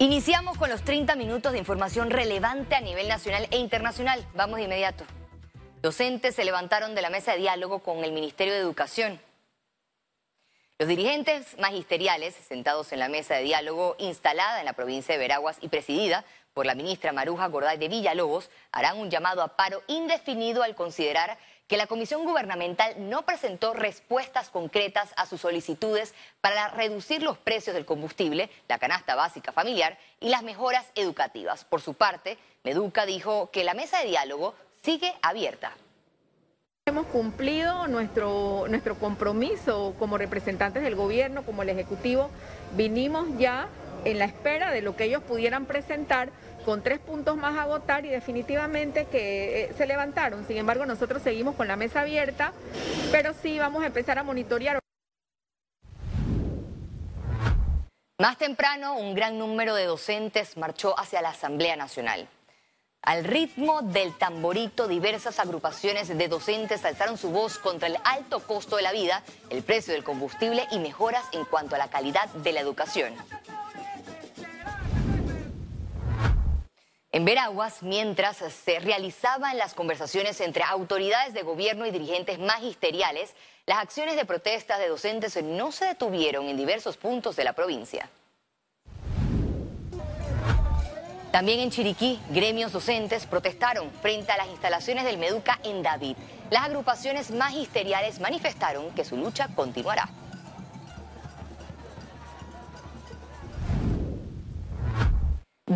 Iniciamos con los 30 minutos de información relevante a nivel nacional e internacional. Vamos de inmediato. Docentes se levantaron de la mesa de diálogo con el Ministerio de Educación. Los dirigentes magisteriales, sentados en la mesa de diálogo instalada en la provincia de Veraguas y presidida por la ministra Maruja Gorday de Villalobos, harán un llamado a paro indefinido al considerar que la Comisión Gubernamental no presentó respuestas concretas a sus solicitudes para reducir los precios del combustible, la canasta básica familiar y las mejoras educativas. Por su parte, Meduca dijo que la mesa de diálogo sigue abierta. Hemos cumplido nuestro, nuestro compromiso como representantes del gobierno, como el Ejecutivo. Vinimos ya en la espera de lo que ellos pudieran presentar con tres puntos más a votar y definitivamente que eh, se levantaron. Sin embargo, nosotros seguimos con la mesa abierta, pero sí vamos a empezar a monitorear. Más temprano, un gran número de docentes marchó hacia la Asamblea Nacional. Al ritmo del tamborito, diversas agrupaciones de docentes alzaron su voz contra el alto costo de la vida, el precio del combustible y mejoras en cuanto a la calidad de la educación. En Veraguas, mientras se realizaban las conversaciones entre autoridades de gobierno y dirigentes magisteriales, las acciones de protesta de docentes no se detuvieron en diversos puntos de la provincia. También en Chiriquí, gremios docentes protestaron frente a las instalaciones del Meduca en David. Las agrupaciones magisteriales manifestaron que su lucha continuará.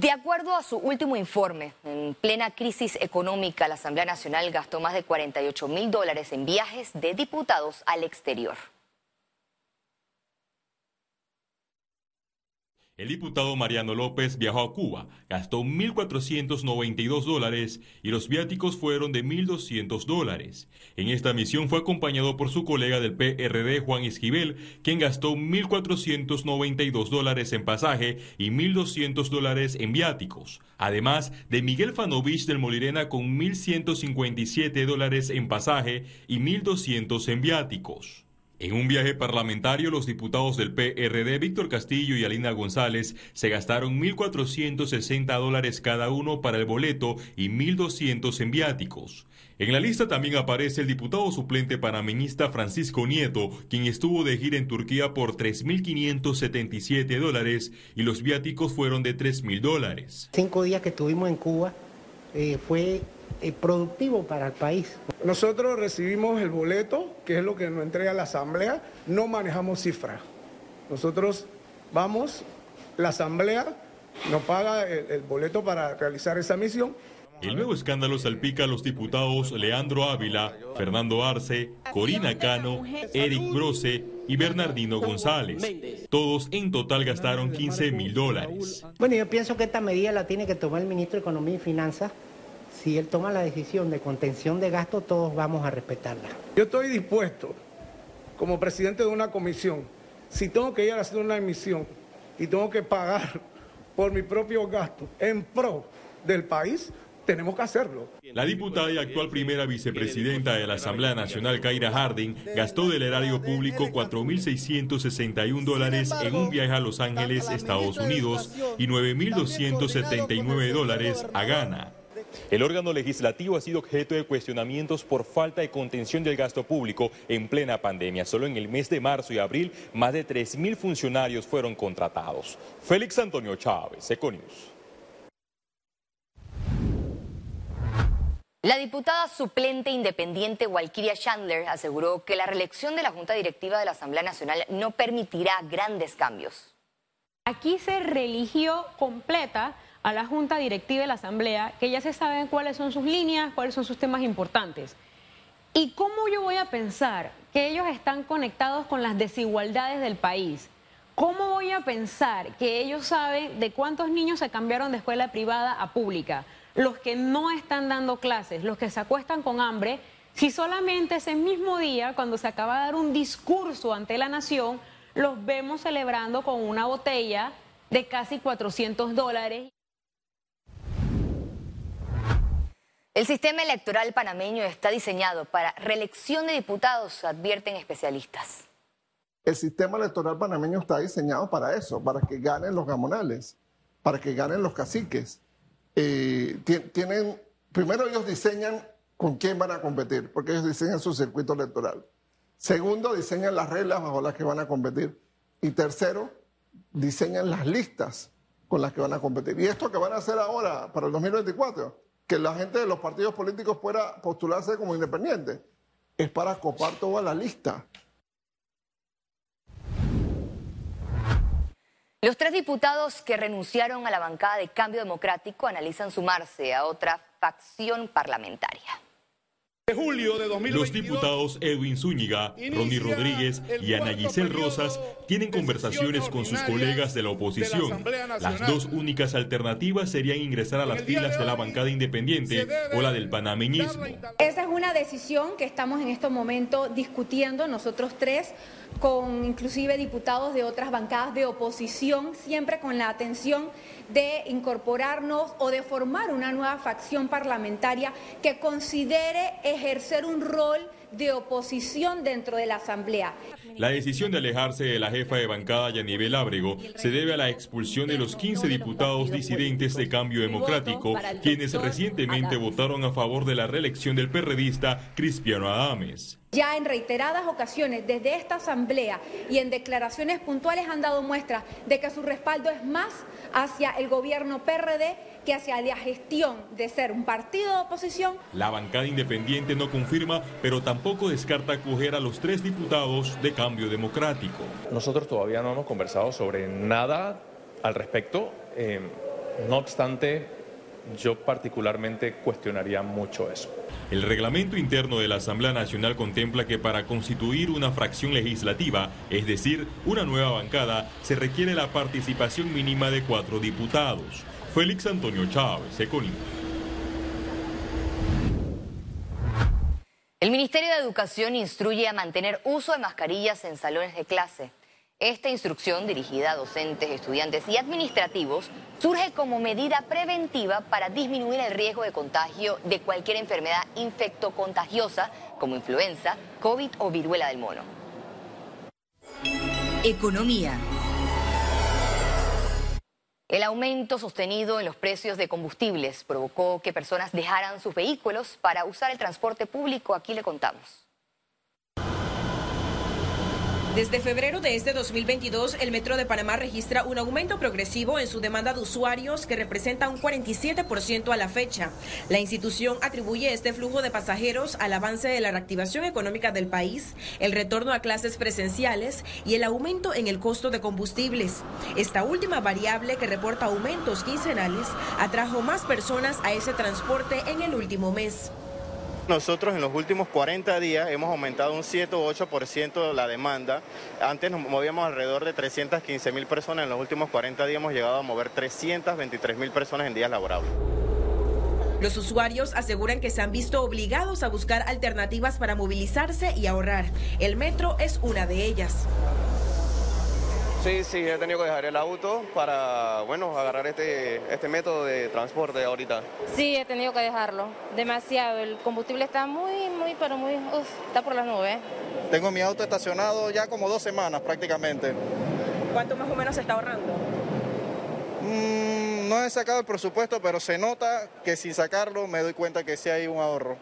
De acuerdo a su último informe, en plena crisis económica, la Asamblea Nacional gastó más de 48 mil dólares en viajes de diputados al exterior. El diputado Mariano López viajó a Cuba, gastó 1.492 dólares y los viáticos fueron de 1.200 dólares. En esta misión fue acompañado por su colega del PRD, Juan Esquivel, quien gastó 1.492 dólares en pasaje y 1.200 dólares en viáticos. Además de Miguel Fanovich del Molirena con 1.157 dólares en pasaje y 1.200 en viáticos. En un viaje parlamentario, los diputados del PRD, Víctor Castillo y Alina González, se gastaron 1.460 dólares cada uno para el boleto y 1.200 en viáticos. En la lista también aparece el diputado suplente panameñista Francisco Nieto, quien estuvo de gira en Turquía por 3.577 dólares y los viáticos fueron de 3.000 dólares. Cinco días que estuvimos en Cuba eh, fue productivo para el país. Nosotros recibimos el boleto, que es lo que nos entrega la Asamblea, no manejamos cifras. Nosotros vamos, la Asamblea nos paga el, boleto para realizar esa misión. El nuevo escándalo salpica a los diputados Leandro Ávila, Fernando Arce, Corina Cano, Eric Brose y Bernardino González. Todos en total gastaron 15 mil dólares. Bueno, yo pienso que esta medida la tiene que tomar el ministro de Economía y Finanzas si él toma la decisión de contención de gasto, todos vamos a respetarla. Yo estoy dispuesto, como presidente de una comisión, si tengo que ir a hacer una emisión y tengo que pagar por mi propio gasto en pro del país, tenemos que hacerlo. La diputada y actual primera vicepresidenta de la Asamblea Nacional, Kaira Harding, gastó del erario público 4.661 dólares en un viaje a Los Ángeles, Estados Unidos, y 9.279 dólares a Ghana. El órgano legislativo ha sido objeto de cuestionamientos por falta de contención del gasto público en plena pandemia. Solo en el mes de marzo y abril, más de 3.000 funcionarios fueron contratados. Félix Antonio Chávez, Econius. La diputada suplente independiente Walkiria Chandler aseguró que la reelección de la Junta Directiva de la Asamblea Nacional no permitirá grandes cambios. Aquí se religió completa a la Junta Directiva de la Asamblea que ya se saben cuáles son sus líneas, cuáles son sus temas importantes. ¿Y cómo yo voy a pensar que ellos están conectados con las desigualdades del país? ¿Cómo voy a pensar que ellos saben de cuántos niños se cambiaron de escuela privada a pública? Los que no están dando clases, los que se acuestan con hambre, si solamente ese mismo día, cuando se acaba de dar un discurso ante la nación, los vemos celebrando con una botella de casi 400 dólares. El sistema electoral panameño está diseñado para reelección de diputados, advierten especialistas. El sistema electoral panameño está diseñado para eso, para que ganen los gamonales, para que ganen los caciques. Eh, tienen, primero ellos diseñan con quién van a competir, porque ellos diseñan su circuito electoral. Segundo, diseñan las reglas bajo las que van a competir. Y tercero, diseñan las listas con las que van a competir. Y esto que van a hacer ahora para el 2024, que la gente de los partidos políticos pueda postularse como independiente, es para copar toda la lista. Los tres diputados que renunciaron a la bancada de Cambio Democrático analizan sumarse a otra facción parlamentaria julio de Los diputados Edwin Zúñiga, Ronnie Rodríguez y Ana Giselle Rosas tienen conversaciones con sus colegas de la oposición. Las dos únicas alternativas serían ingresar a las filas de la bancada independiente o la del panameñismo. Esa es una decisión que estamos en este momento discutiendo nosotros tres con inclusive diputados de otras bancadas de oposición, siempre con la atención de incorporarnos o de formar una nueva facción parlamentaria que considere ejercer un rol de oposición dentro de la Asamblea. La decisión de alejarse de la jefa de bancada Yanivel Ábrego se debe a la expulsión de los 15 diputados disidentes de Cambio Democrático, quienes recientemente votaron a favor de la reelección del perredista Cristiano Adames. Ya en reiteradas ocasiones desde esta Asamblea y en declaraciones puntuales han dado muestra de que su respaldo es más hacia el gobierno PRD que hacia la gestión de ser un partido de oposición. La bancada independiente no confirma, pero tampoco descarta acoger a los tres diputados de Cambio Democrático. Nosotros todavía no hemos conversado sobre nada al respecto. Eh, no obstante, yo particularmente cuestionaría mucho eso. El reglamento interno de la Asamblea Nacional contempla que para constituir una fracción legislativa, es decir, una nueva bancada, se requiere la participación mínima de cuatro diputados. Félix Antonio Chávez, Econim. El Ministerio de Educación instruye a mantener uso de mascarillas en salones de clase. Esta instrucción dirigida a docentes, estudiantes y administrativos surge como medida preventiva para disminuir el riesgo de contagio de cualquier enfermedad infectocontagiosa como influenza, COVID o viruela del mono. Economía. El aumento sostenido en los precios de combustibles provocó que personas dejaran sus vehículos para usar el transporte público. Aquí le contamos. Desde febrero de este 2022, el Metro de Panamá registra un aumento progresivo en su demanda de usuarios que representa un 47% a la fecha. La institución atribuye este flujo de pasajeros al avance de la reactivación económica del país, el retorno a clases presenciales y el aumento en el costo de combustibles. Esta última variable que reporta aumentos quincenales atrajo más personas a ese transporte en el último mes. Nosotros en los últimos 40 días hemos aumentado un 7 o 8% la demanda. Antes nos movíamos alrededor de 315 mil personas. En los últimos 40 días hemos llegado a mover 323 mil personas en días laborables. Los usuarios aseguran que se han visto obligados a buscar alternativas para movilizarse y ahorrar. El metro es una de ellas. Sí, sí, he tenido que dejar el auto para, bueno, agarrar este, este método de transporte ahorita. Sí, he tenido que dejarlo, demasiado. El combustible está muy, muy, pero muy, está por las nubes. Tengo mi auto estacionado ya como dos semanas prácticamente. ¿Cuánto más o menos se está ahorrando? Mm, no he sacado el presupuesto, pero se nota que sin sacarlo me doy cuenta que sí hay un ahorro.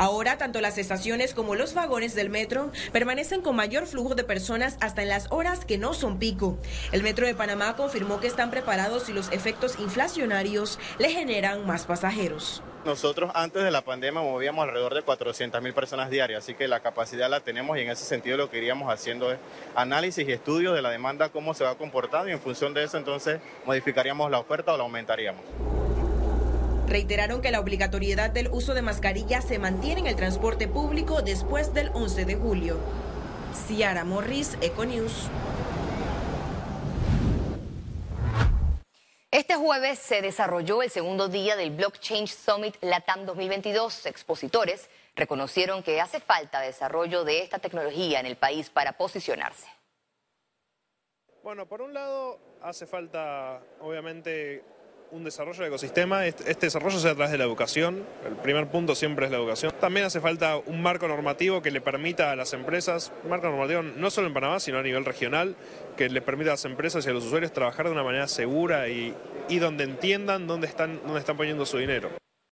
Ahora, tanto las estaciones como los vagones del metro permanecen con mayor flujo de personas hasta en las horas que no son pico. El Metro de Panamá confirmó que están preparados y los efectos inflacionarios le generan más pasajeros. Nosotros antes de la pandemia movíamos alrededor de 400 mil personas diarias, así que la capacidad la tenemos y en ese sentido lo que iríamos haciendo es análisis y estudios de la demanda, cómo se va comportando y en función de eso entonces modificaríamos la oferta o la aumentaríamos. Reiteraron que la obligatoriedad del uso de mascarilla se mantiene en el transporte público después del 11 de julio. Ciara Morris, Econews. Este jueves se desarrolló el segundo día del Blockchain Summit LATAM 2022. Expositores reconocieron que hace falta desarrollo de esta tecnología en el país para posicionarse. Bueno, por un lado hace falta obviamente un desarrollo de ecosistema, este, este desarrollo se a través de la educación, el primer punto siempre es la educación. También hace falta un marco normativo que le permita a las empresas, marco normativo no solo en Panamá, sino a nivel regional, que le permita a las empresas y a los usuarios trabajar de una manera segura y, y donde entiendan dónde están, dónde están poniendo su dinero.